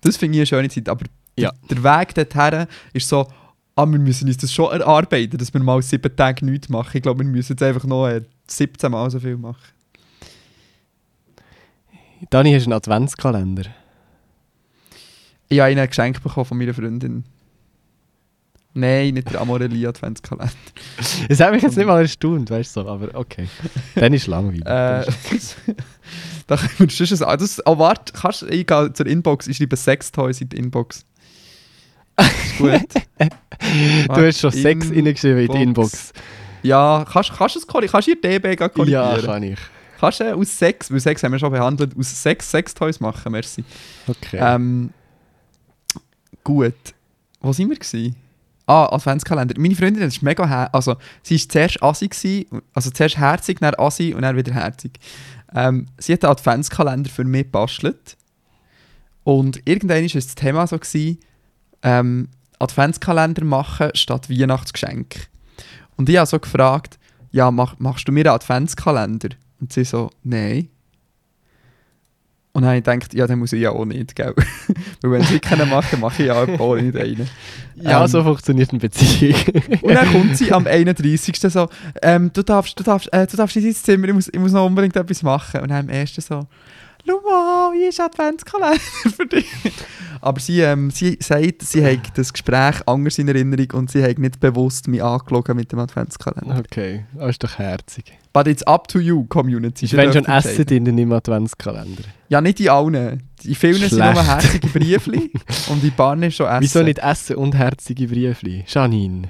Das finde ich eine schöne Zeit, aber Ja. der, der Weg dorthin ist so, ah, wir müssen uns das schon erarbeiten, dass wir mal sieben Tage nichts machen. Ich glaube, wir müssen jetzt einfach noch äh, 17 Mal so viel machen. Dani, hast du einen Adventskalender? Ich habe einen Geschenk bekommen von meiner Freundin. Nein, nicht der Amorelli Adventskalender. Das hat mich jetzt nicht mal erstaunt, weißt du so, aber okay. Dann ist langweilig. Äh, da können wir sonst ein- das, oh, warte, kannst du ich gehe zur Inbox, ich schreibe Sextoys in die Inbox. Ist gut. du hast schon Sex reingeschrieben in die Inbox. Ja, kannst, kannst du es? Kannst du hier DB gleich korrigieren? Ja, kann ich. Kannst du aus Sex, weil Sex haben wir schon behandelt, aus Sex Sextoys machen, merci. Okay. Ähm, gut. Wo sind wir gewesen? Ah, Adventskalender. Meine Freundin ist mega her also sie war zuerst assi, gewesen, also zuerst herzig, dann assi und dann wieder herzig. Ähm, sie hat einen Adventskalender für mich gebastelt. Und irgendwann war das Thema so, gewesen, ähm, Adventskalender machen statt Weihnachtsgeschenk. Und ich habe so gefragt, ja, mach, machst du mir einen Adventskalender? Und sie so, nein. Und dann habe ich gedacht, ja, dann muss ich ja auch nicht, gell? Weil wenn sie keinen macht, dann mache ich ja auch nicht einen. ja, ähm, so funktioniert eine Beziehung. Und dann kommt sie am 31. so, ähm, du darfst, du darfst, äh, du darfst nicht ins Zimmer, ich muss, ich muss noch unbedingt etwas machen. Und dann am 1. so, schau mal, hier ist Adventskalender für dich. Aber sie, ähm, sie sagt, sie hat das Gespräch anders in Erinnerung und sie hat nicht bewusst mich angelogen mit dem Adventskalender. Okay, das ist doch herzig. But it's up to you, Community. Ist wenn schon Essen drin im Adventskalender? Ja, nicht in allen. In vielen sind Schlecht. nur herzige Briefli und in ist schon Essen. Wieso nicht Essen und herzige Briefli? Janine.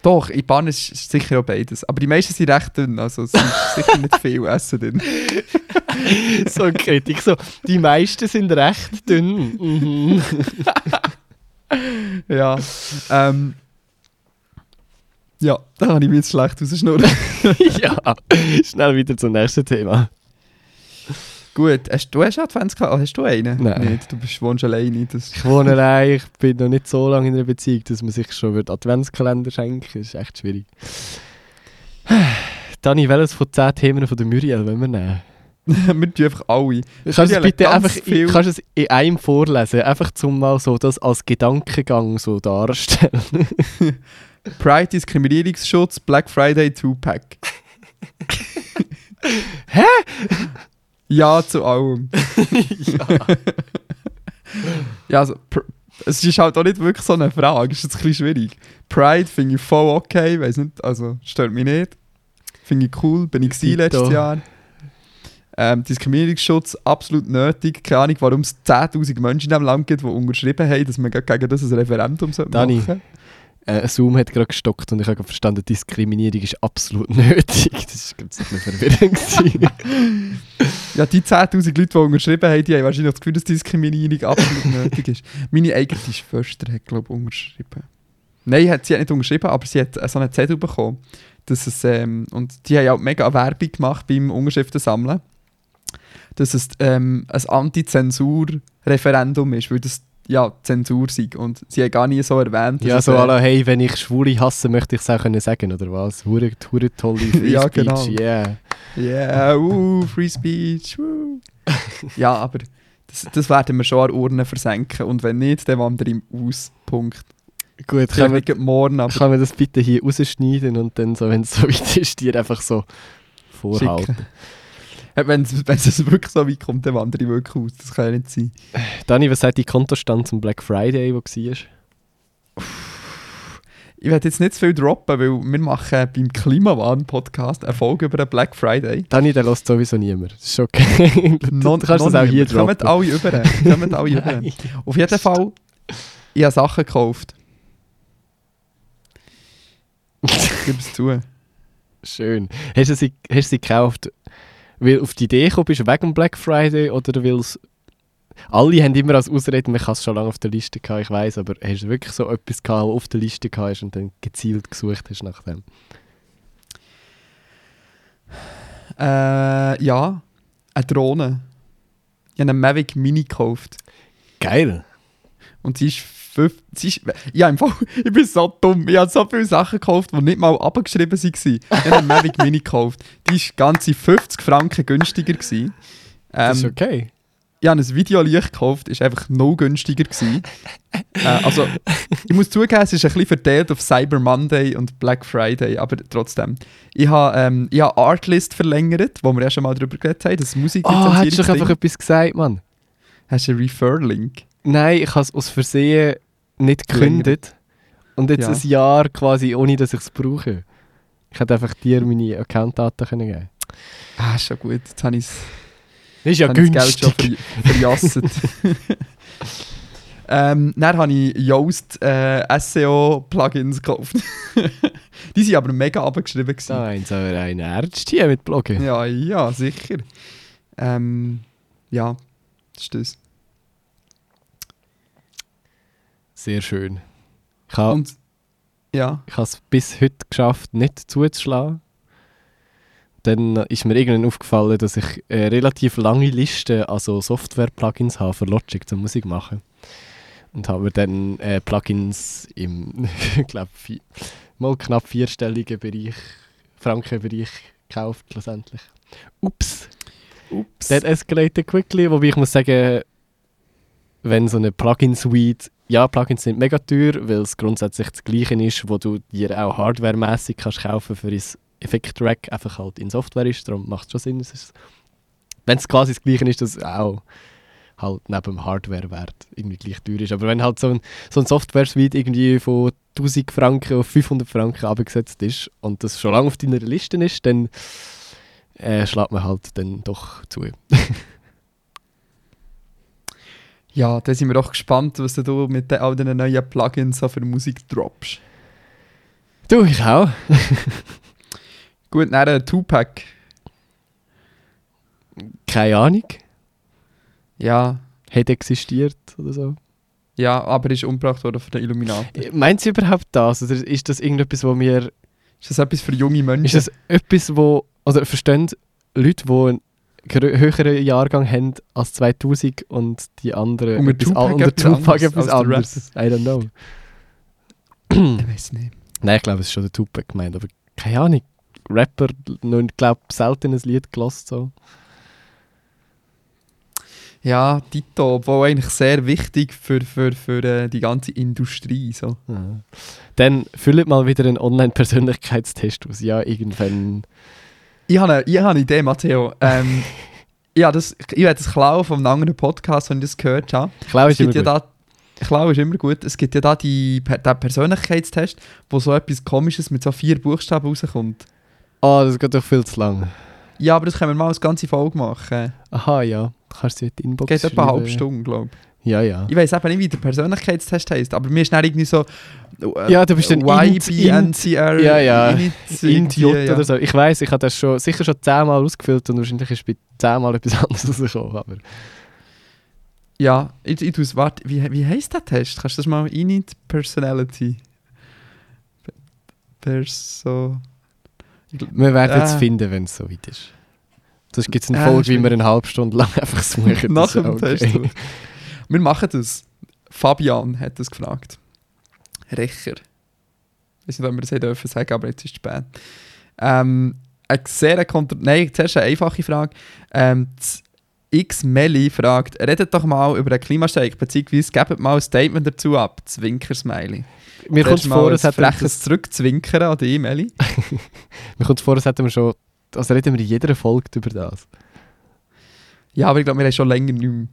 Doch, in Bahn ist ist sicher auch beides. Aber die meisten sind recht dünn, also es ist sicher nicht viel Essen drin. so eine Kritik. So, die meisten sind recht dünn. Mhm. Ja. Ähm, ja, da kann ich mich jetzt schlecht rausschnurren. ja, schnell wieder zum nächsten Thema. Gut, hast du hast Adventskalender? Hast du einen? Nein. Nicht, du bist, wohnst alleine. Das Ich wohne allein, ich bin noch nicht so lange in einer Beziehung, dass man sich schon wird Adventskalender schenken Das ist echt schwierig. Dani, welches von 10 Themen von der Muriel wollen wir nehmen? wir tun einfach alle. Kannst du bitte einfach viel- kannst es in einem vorlesen? Einfach zum mal so das als Gedankengang so darstellen. Pride, Diskriminierungsschutz, Black Friday, Two-Pack. Hä? Ja, zu allem. ja. Ja, also, es ist halt auch nicht wirklich so eine Frage, ist jetzt ein bisschen schwierig. Pride finde ich voll okay, weiß nicht, also stört mich nicht. Finde ich cool, bin ich gewesen letztes Jahr. Ähm, Diskriminierungsschutz absolut nötig. Keine Ahnung, warum es 10'000 Menschen in diesem Land gibt, die unterschrieben haben, dass man gerade gegen das ein Referendum machen Dani. Äh, Zoom hat gerade gestockt und ich habe verstanden, Diskriminierung ist absolut nötig. Das war gerade ein bisschen verwirrend. gewesen. Ja, die 10'000 Leute, die unterschrieben haben, die haben wahrscheinlich das Gefühl, dass Diskriminierung absolut nötig ist. Meine eigene Schwester hat, glaube ich, unterschrieben. Nein, sie hat nicht unterschrieben, aber sie hat äh, so einen Zettel bekommen. Dass es, ähm, und die haben auch mega Werbung gemacht beim Unterschriften sammeln. Dass es ähm, ein Anti-Zensur-Referendum ist, weil das ja Zensur sei. Und sie haben gar nie so erwähnt. ja, so alle, hey, wenn ich Schwule hasse, möchte ich es auch können sagen, oder was? Hure, hure tolle Free Ja, Speech, genau. yeah. Yeah, uh, Free Speech, uh. ja, aber das, das werden wir schon an der Urne versenken. Und wenn nicht, dann wandere ich aus. Punkt. Gut, nicht gerade morgen, aber kann man das bitte hier rausschneiden und dann, so, wenn es so weit ist, dir einfach so vorhalten. schicken. Äh, Wenn es wirklich so weit kommt, dann wandere ich wirklich aus. Das kann ja nicht sein. Dani, was sagt dein Kontostand zum Black Friday, wo war? Ich werde jetzt nicht zu viel droppen, weil wir machen beim Klimawahn-Podcast eine Folge über den Black Friday. Dani, der lässt sowieso niemand. Das ist okay. du, Non- du kannst das auch hier droppen. Kommt alle über. Kommt alle über. Auf jeden Fall, ich habe Sachen gekauft. Gib es zu. Schön. Hast du sie, hast du sie gekauft, weil du auf die Idee gekommen bist, wegen Black Friday oder weil es... Alle haben immer als Ausrede, man kann es schon lange auf der Liste gehabt, ich weiß, aber hast du wirklich so etwas gehabt, was auf der Liste gehabt hast und dann gezielt gesucht hast nach dem? Äh, ja, eine Drohne. Ich habe eine Mavic Mini gekauft. Geil. Und sie ist fünf, sie ist, ja, im Fall, ich bin so dumm. Ich habe so viele Sachen gekauft, die nicht mal abgeschrieben waren. Ich habe eine Mavic Mini gekauft. Die war ganze 50 Franken günstiger. Gewesen. Das ist Ähm, okay. ich habe ein Videolicht gekauft, ist einfach no günstiger gewesen. äh, also, ich muss zugeben, es ist ein bisschen verteilt auf Cyber Monday und Black Friday, aber trotzdem. Ich habe, ähm, ich habe Artlist verlängert, wo wir ja schon mal darüber geredet haben, das Oh, hättest du doch einfach etwas gesagt, Mann. Hast du einen Refer-Link? Nein, ich habe es aus Versehen nicht gekündigt. Und jetzt Ja. ein Jahr quasi, ohne dass ich es brauche. Ich hätte einfach dir meine Accountdaten können geben Ah, ist schon gut. Jetzt habe ich Das ist ja ich das Geld schon günstig. ver verjasset. ähm, dann habe ich Yoast äh, SEO-Plugins gekauft. Die waren aber mega abgeschrieben. Nein, so ein Ernst hier mit Bloggen. Ja, ja, sicher. Ähm, ja, das ist das. Sehr schön. Ich habe Und ja, es bis heute geschafft, nicht zuzuschlagen. Dann ist mir irgendwann aufgefallen, dass ich eine relativ lange Liste an so Software-Plugins habe für Logic zum Musik machen. Und habe mir dann äh, Plugins im, glaube, mal knapp vierstelligen Bereich, Frankenbereich gekauft, schlussendlich. Ups. ups. That escalated quickly, wobei ich muss sagen, wenn so eine Plugin-Suite, ja, Plugins sind mega teuer, weil es grundsätzlich das Gleiche ist, wo du dir auch hardwaremäßig kannst kaufen für ein Effekt-Rack, einfach halt in Software ist, darum macht es schon Sinn. Wenn es quasi das Gleiche ist, dass auch halt neben dem Hardware-Wert irgendwie gleich teuer ist. Aber wenn halt so ein, so ein Software-Suite irgendwie von 1000 Franken auf 500 Franken abgesetzt ist und das schon lange auf deiner Liste ist, dann äh, schlägt man halt dann doch zu. Ja, da sind wir doch gespannt, was du mit all diesen neuen Plugins für Musik droppst. Du, ich auch. Gut, dann ein Tupac. Keine Ahnung. Ja, Hat existiert oder so. ja, aber ist umgebracht worden von den Illuminaten. Äh, Meint sie überhaupt das? Oder ist das irgendetwas, wo wir. Ist das etwas für junge Menschen? Ist das etwas, wo. Oder verstehen Leute, die höheren Jahrgang haben als 2000 und die anderen Unter etwas, Tupac unter etwas Tupac etwas der anderes? I don't know. ich weiß nicht. Nein, ich glaube, es ist schon der Tupac gemeint, aber keine Ahnung. Rapper, ich glaube, selten ein Lied gelassen so. Ja, Tito, obwohl eigentlich sehr wichtig für, für, für äh, die ganze Industrie. So. Ja. Dann füllt mal wieder einen Online-Persönlichkeitstest aus. Ja, irgendwann. Ich habe eine, ich habe eine Idee, Matteo. Ähm, ja, das, ich werde das klauen von einem anderen Podcast, wenn ich das gehört habe. Klau ist immer ja gut. da, Klau ist immer gut. Es gibt ja da die, den Persönlichkeitstest, wo so etwas Komisches mit so vier Buchstaben rauskommt. Ah, das geht doch viel zu lang. Ja, aber das können wir mal als ganze Folge machen. Aha, ja. Du kannst sie in die Inbox Geht etwa eine halbe. Stunde, glaube ich. Ja, ja. Ich weiß eben nicht, wie der Persönlichkeitstest heisst, aber mir ist dann irgendwie so. äh, Ja, du bist ein YBNCR. Ja, ja. Idiot ja. oder so. Ich weiß, ich habe das schon, sicher schon zehnmal ausgefüllt und wahrscheinlich ist bei zehnmal etwas anderes rausgekommen. Aber Ja, ich, ich tue es. Warte, wie, wie heisst der Test? Kannst du das mal Init Personality? Pe- Perso. Wir werden es Äh. finden, wenn es so weit ist. Sonst gibt es eine Äh, Folge, ist wie wir eine halbe Stunde lang einfach suchen. Nach dem okay. Test. Wir machen das. Fabian hat das gefragt. Recher. Ich weiß nicht, ob wir das hätten dürfen sagen, aber jetzt ist es spät. Ähm, eine sehr kontro Nein, zuerst eine einfache Frage. Ähm, X Melli fragt, redet doch mal über den Klimastreik, beziehungsweise gebt mal ein Statement dazu ab. Zwinker-Smiley. Mir kommt es vor, hätten wir freches Zurückzwinkern an die Melli. mir kommt's vor, als hätten wir schon. Also reden wir in jeder Folge über das. Ja, aber ich glaube, wir haben schon länger nicht mehr.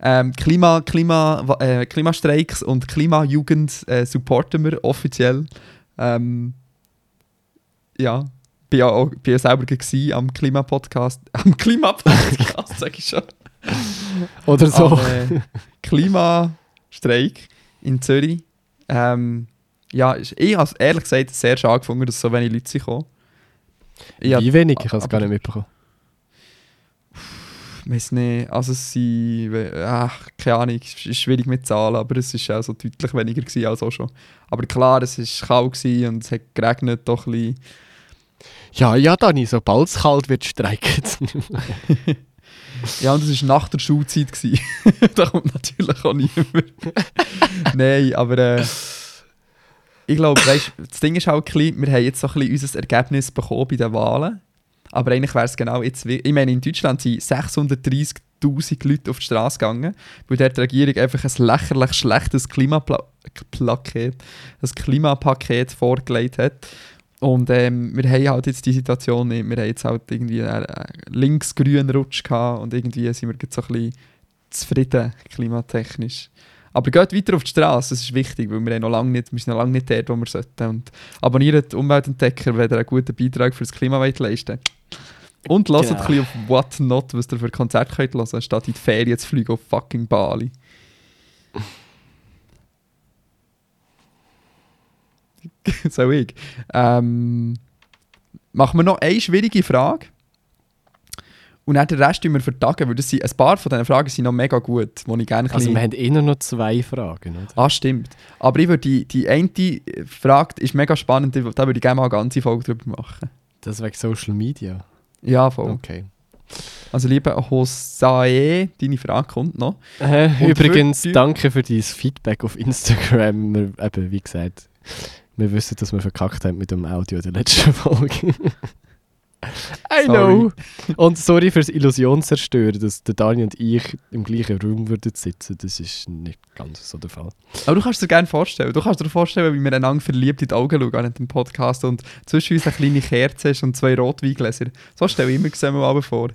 Ähm, Klima, Klima, äh, Klimastreiks und Klimajugend äh, supporten wir offiziell. Ähm, ja, bin ja, auch, bin ja selber gewesen am Klimapodcast. Am Klimapodcast, sag ich schon. Oder so. Äh, Klimastreik in Zürich. Ähm, ja, ich habe es ehrlich gesagt sehr schade gefunden, dass so wenig Leute. Ja, Wie wenig? Ich habe es gar nicht mitbekommen. Weiß nicht, also es sind, ach, keine Ahnung, es ist schwierig mit Zahlen, aber es war auch so deutlich weniger gewesen als auch schon. Aber klar, es war kalt gewesen und es hat geregnet, doch ein bisschen. Ja, ja, Dani, sobald es kalt wird, streiken. Ja, und es war nach der Schulzeit. da kommt natürlich auch niemand. Nein, aber äh, ich glaube, weißt, das Ding ist halt, ein bisschen, wir haben jetzt so ein bisschen unser Ergebnis bekommen bei den Wahlen. Aber eigentlich wäre es genau jetzt. Ich meine, in Deutschland sind 630.000 Leute auf die Straße gegangen, weil die Regierung einfach ein lächerlich schlechtes Klimapaket, ein Klimapaket vorgelegt hat. Und ähm, wir haben halt jetzt die Situation nicht. Wir haben jetzt halt irgendwie einen links-grünen Rutsch gehabt und irgendwie sind wir jetzt so ein bisschen zufrieden, klimatechnisch. Aber geht weiter auf die Straße, das ist wichtig, weil wir, noch lange nicht, wir sind noch lange nicht dort, wo wir sollten. Und abonniert Umweltentdecker, wenn ihr einen guten Beitrag für das Klima leisten Und lasst Genau. ein bisschen auf What Not, was ihr für Konzerte könnt hören, statt in die Ferien zu fliegen auf fucking Bali. so ich. Ähm, machen wir noch eine schwierige Frage. Und dann den Rest wir vertagen, weil das sind, ein paar von diesen Fragen sind noch mega gut, die ich gerne Also, wir haben eh nur noch zwei Fragen, oder? Ah, stimmt. Aber ich würde die, die eine Frage ist mega spannend, da würde ich gerne mal eine ganze Folge drüber machen. Das wegen Social Media. Ja, voll. Okay. Also lieber Hosae, deine Frage kommt noch. Äh, übrigens, für- danke für dein Feedback auf Instagram. Wir, eben, wie gesagt, wir wissen, dass wir verkackt haben mit dem Audio der letzten Folge. I know. Und sorry fürs Illusionszerstören, dass der Dani und ich im gleichen Raum würden sitzen. Das ist nicht ganz so der Fall. Aber du kannst dir gerne vorstellen. Du kannst dir vorstellen, wie wir einander verliebt in die Augen schauen während dem Podcast und zwischen uns eine kleine Kerze ist und zwei Rotweingläser. So stelle ich mir das immer mal vor.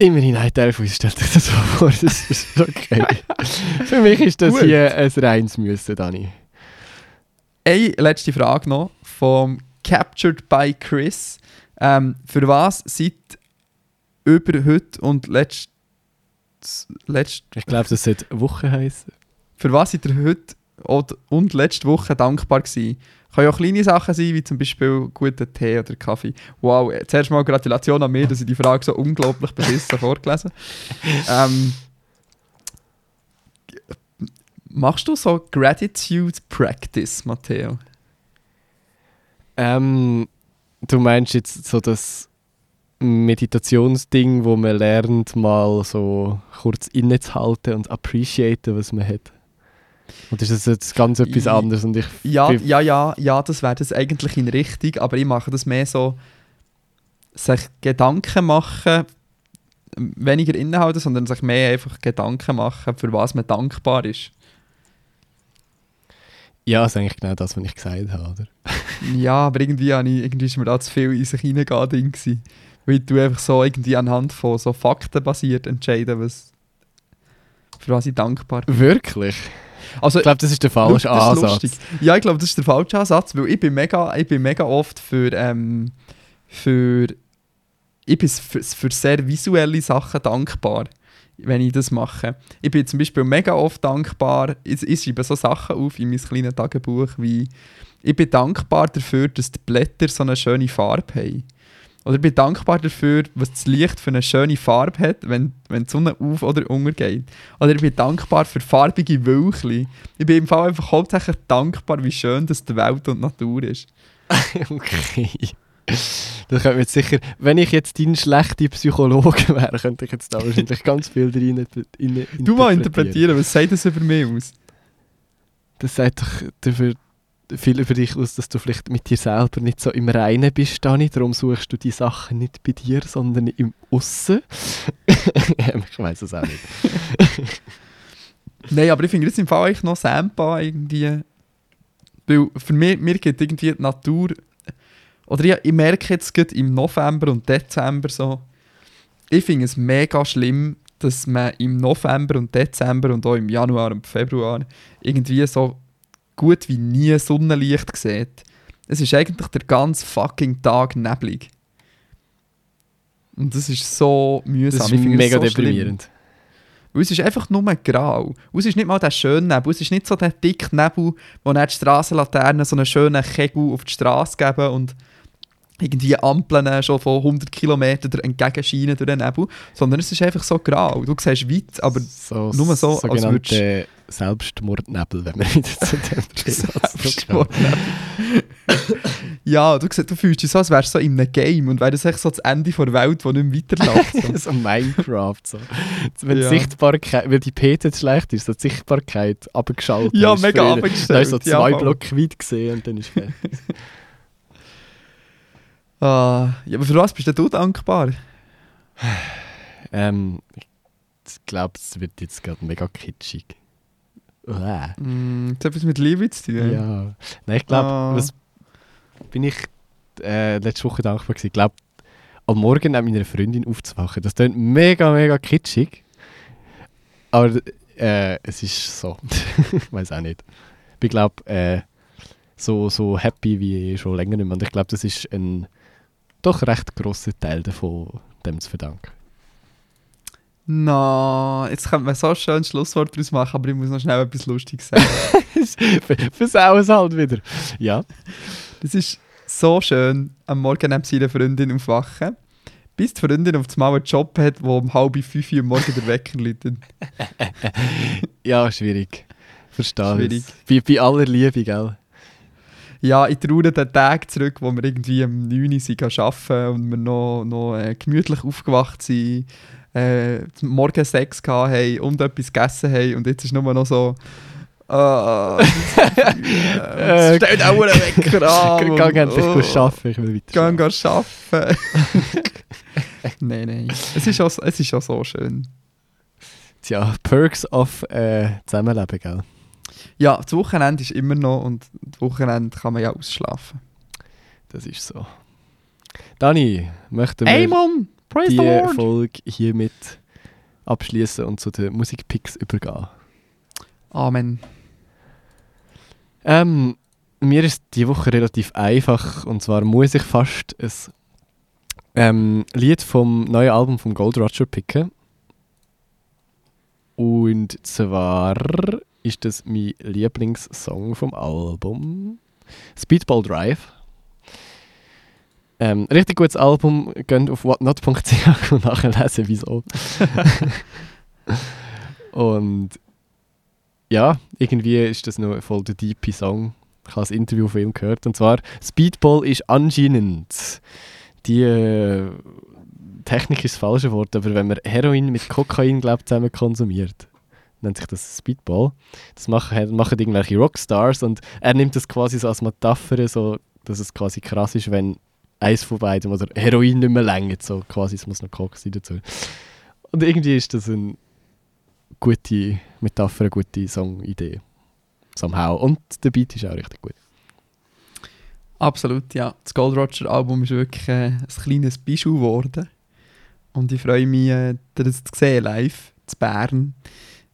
Immerhin ein Teil von uns stellt sich das so vor, das ist okay. Für mich ist das Gut. hier ein reines Müssen, Dani. Eine letzte Frage noch vom Captured by Chris. Ähm, für was seid über heute und letzt, letzt, Ich glaube, das sollte Woche heißen. für was seid ihr heute und, letzte Woche dankbar gewesen? Können ja auch kleine Sachen sein, wie zum Beispiel guten Tee oder Kaffee. Wow, äh, zuerst mal Gratulation an mich, dass ich die Frage so unglaublich beschissen vorgelesen ähm, Machst du so Gratitude Practice, Matteo? Ähm, du meinst jetzt so das Meditationsding, wo man lernt, mal so kurz innezuhalten und appreciaten, was man hat? Und ist das jetzt ganz etwas I- anderes? Und ich Ja, ja, ja, ja, das wäre das eigentlich in Richtung, aber ich mache das mehr so, sich Gedanken machen, weniger innehalten, sondern sich mehr einfach Gedanken machen, für was man dankbar ist. Ja, das ist eigentlich genau das, was ich gesagt habe, oder? Ja, aber irgendwie, habe ich, irgendwie ist mir da zu viel in sich hineingehen ding gewesen. Weil du einfach so irgendwie anhand von so Fakten basiert entscheiden, was, für was ich dankbar bin. Wirklich? Also, Ich glaube, das ist der falsche ist Ansatz. lustig. Ja, ich glaube, das ist der falsche Ansatz, weil ich bin mega, ich bin mega oft für, ähm, für, ich bin für, für sehr visuelle Sachen dankbar, wenn ich das mache. Ich bin zum Beispiel mega oft dankbar, ich, ich schreibe so Sachen auf in mein kleines Tagebuch, wie ich bin dankbar dafür, dass die Blätter so eine schöne Farbe haben. Oder ich bin dankbar dafür, was das Licht für eine schöne Farbe hat, wenn, wenn die Sonne auf- oder untergeht. Oder ich bin dankbar für farbige Wölkchen. Ich bin im Fall einfach hauptsächlich dankbar, wie schön das die Welt und die Natur ist. okay. Das könnte jetzt sicher, wenn ich jetzt dein schlechter Psychologe wäre, könnte ich jetzt da wahrscheinlich ganz viel drin in, Du mal interpretieren, was sagt das über mich aus? Das sagt doch dafür viel über dich aus, dass du vielleicht mit dir selber nicht so im Reinen bist, Dani. Darum suchst du die Sachen nicht bei dir, sondern im Aussen. ich weiß es auch nicht. Nein, aber ich finde das im Fall eigentlich noch Sampa irgendwie. Weil für mich, mir geht irgendwie die Natur. Oder ich, ich merke jetzt gerade im November und Dezember so. Ich finde es mega schlimm, dass man im November und Dezember und auch im Januar und Februar irgendwie so gut wie nie Sonnenlicht sieht. Es ist eigentlich der ganze fucking Tag neblig. Und das ist so mühsam. Das ist Ich finde mega so schlimm. deprimierend. Weil es ist einfach nur grau. Und es ist nicht mal der schöne Nebel. Es ist nicht so der dicke Nebel, wo dann die Strassenlaternen so einen schönen Kegel auf die Straße geben und irgendwie Ampeln schon von 100 Kilometern entgegenscheinen durch den Nebel. Sondern es ist einfach so grau. Du siehst weit, aber so, nur so, als sogenannte Selbstmordnebel, wenn wir wieder zu dem Selbstmordnebel. ja, du, du fühlst dich so, als wärst du so in einem Game und wäre das echt so das Ende der Welt, das nicht mehr weiterläuft. So. so Minecraft. So. Wenn, Ja. die Sichtbarkeit, wenn die PT schlecht ist, so die Sichtbarkeit abgeschaltet. Ja, mega abgestellt, Da ist so ja, zwei voll. Blöcke weit gesehen und dann ist fertig. Ah, ja, aber für was bist denn du dankbar? ähm, ich glaube, es wird jetzt gerade mega kitschig. Uah. Mm, das hat etwas mit Liebe zu tun. Ja. Nein, ich glaube, Ah. was bin ich äh, letzte Woche dankbar gewesen. Ich glaube, am Morgen neben meiner Freundin aufzuwachen. Das klingt mega, mega kitschig. Aber äh, es ist so. ich weiß auch nicht. Ich glaube äh, so, so happy wie schon länger nicht mehr. Und ich glaube, das ist ein doch recht grosser Teil davon, dem zu verdanken. Na, jetzt könnte man so ein schönes Schlusswort daraus machen, aber ich muss noch schnell etwas Lustiges sagen. Versauen es halt wieder. Ja. das ist so schön, am Morgen neben seiner Freundin aufwachen, bis die Freundin auf einmal einen Job hat, wo um halb fünf Uhr am Morgen der Wecker läutet. Ja, schwierig. Verstehe Schwierig. Bei, bei aller Liebe, gell? Ja, ich traue den Tag zurück, wo wir irgendwie um 9 Uhr arbeiten und wir noch, noch äh, gemütlich aufgewacht sind, äh, morgen Sex haben und etwas gegessen haben und jetzt ist nur noch so... Ah, äh, stellt auch einen Wecker an. Geh geh endlich oh. arbeiten, ich will weiter. Gehen arbeiten. nein, nein. Es ist, auch, es ist auch so schön. Tja, Perks of äh, Zusammenleben, gell? Ja, das Wochenende ist immer noch und das Wochenende kann man ja ausschlafen. Das ist so. Dani, möchten wir Amen! Praise the die! Folge hiermit abschließen und zu den Musikpicks übergehen? Amen. Ähm, mir ist die Woche relativ einfach und zwar muss ich fast ein ähm, Lied vom neuen Album von Gold Roger picken. Und zwar ist das mein Lieblingssong vom Album Speedball Drive. Ähm, richtig gutes Album, geht auf whatnot.ch und nachlesen, wieso. und ja, irgendwie ist das noch voll der deepe Song. Ich habe ein Interview von ihm gehört. Und zwar, Speedball ist anscheinend die äh, Technik ist das falsche Wort, aber wenn man Heroin mit Kokain glaub, zusammen konsumiert, nennt sich das Speedball. Das machen, machen irgendwelche Rockstars und er nimmt das quasi so als Metapher, so, dass es quasi krass ist, wenn eins von beiden oder Heroin nicht mehr länger, so quasi, es muss noch Koks sein dazu. Und irgendwie ist das eine gute Metapher, eine gute Songidee. Somehow. Und der Beat ist auch richtig gut. Absolut, ja. Das Gold Roger Album ist wirklich äh, ein kleines Bijou geworden. Und ich freue mich, äh, das zu sehen live zu Bern.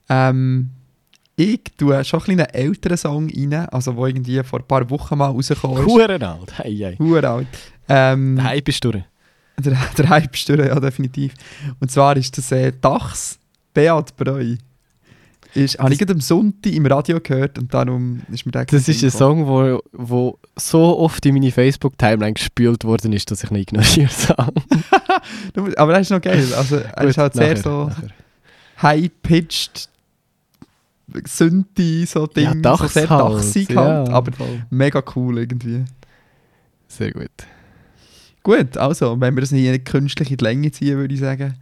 Ähm, ich tue schon ein bisschen einen älteren Song rein, also wo irgendwie vor ein paar Wochen mal rausgekommen ist. Huren alt. Hey, hey. Hure alt. Ähm, Der Hype ist durch. der, der Hype ist durch, ja, definitiv. Und zwar ist das äh, Dachs Beat Breu. Ist, habe ich am Sonntag im Radio gehört und darum ist mir der Das ist ein Song, wo, wo so oft in meine Facebook-Timeline gespült worden ist, dass ich ihn ignoriert habe. Aber das ist noch geil. Also, er ist halt sehr Nachher, so nachher. high-pitched, Synthi, so Ding, Ja, so Dachs sehr halt, dachsig ja, halt, aber voll. mega cool irgendwie. Sehr gut. Gut, also, wenn wir das nicht künstlich in die Länge ziehen, würde ich sagen.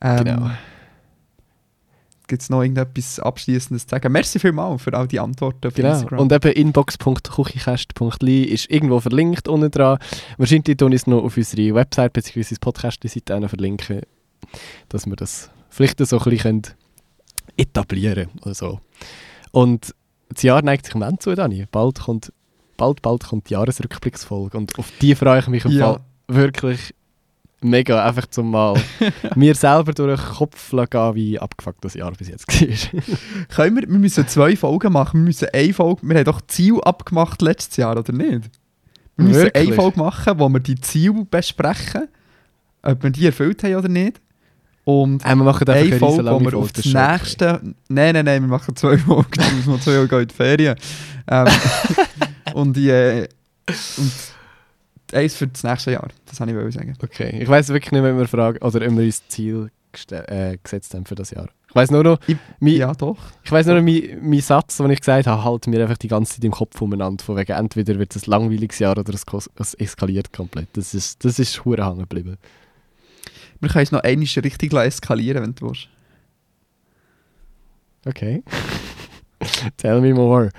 Ähm, Genau. Gibt es noch irgendetwas Abschließendes zu sagen? Merci vielmals für all die Antworten auf Genau. Instagram. Und eben inbox.kuchikast.li ist irgendwo verlinkt unten dran. Wahrscheinlich tun ich es noch auf unsere Website bzw. Podcast-Seite verlinken, dass wir das vielleicht so ein bisschen etablieren oder so. Und das Jahr neigt sich am Ende zu, Dani. Bald kommt, bald, bald kommt die Jahresrückblicksfolge und auf die freue ich mich im Ja. Fall wirklich mega, einfach zum mal mir selber durch den Kopf gehen, wie abgefuckt das Jahr bis jetzt war. Können wir, wir müssen zwei Folgen machen. Wir müssen eine Folge, wir haben doch Ziel abgemacht letztes Jahr, oder nicht? Wir müssen Wirklich? eine Folge machen, wo wir die Ziele besprechen, ob wir die erfüllt haben oder nicht. Und Äh, wir machen einfach eine Folge, wo wir auf das nächste... Nein, nein, nein, wir machen zwei Folgen, wir müssen noch zwei Folgen in die Ferien. Ähm, und die... Äh, und eins für das nächste Jahr, das wollte ich sagen. Okay, ich weiß wirklich nicht, ob wir fragen oder ob wir uns Ziel äh, gesetzt haben für das Jahr. Ich weiß nur noch, Ich- mein, Ja, doch. ich weiß nur noch, mein, mein Satz, den ich gesagt habe, halt mir einfach die ganze Zeit im Kopf umeinander. Von wegen entweder wird es ein langweiliges Jahr oder es, es eskaliert komplett. Das ist, das ist hängen geblieben. Wir können es noch einmal richtig eskalieren, wenn du willst. Okay. Tell me more.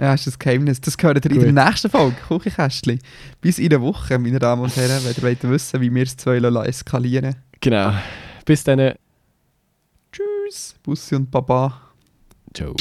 Ja, ist das Geheimnis. Das gehört ihr in der nächsten Folge, Küchenkästchen. Bis in einer Woche, meine Damen und Herren, wenn ihr wollt wissen, wie wir es zwei eskalieren Genau. Bis dann. Tschüss, Bussi und Baba. Ciao.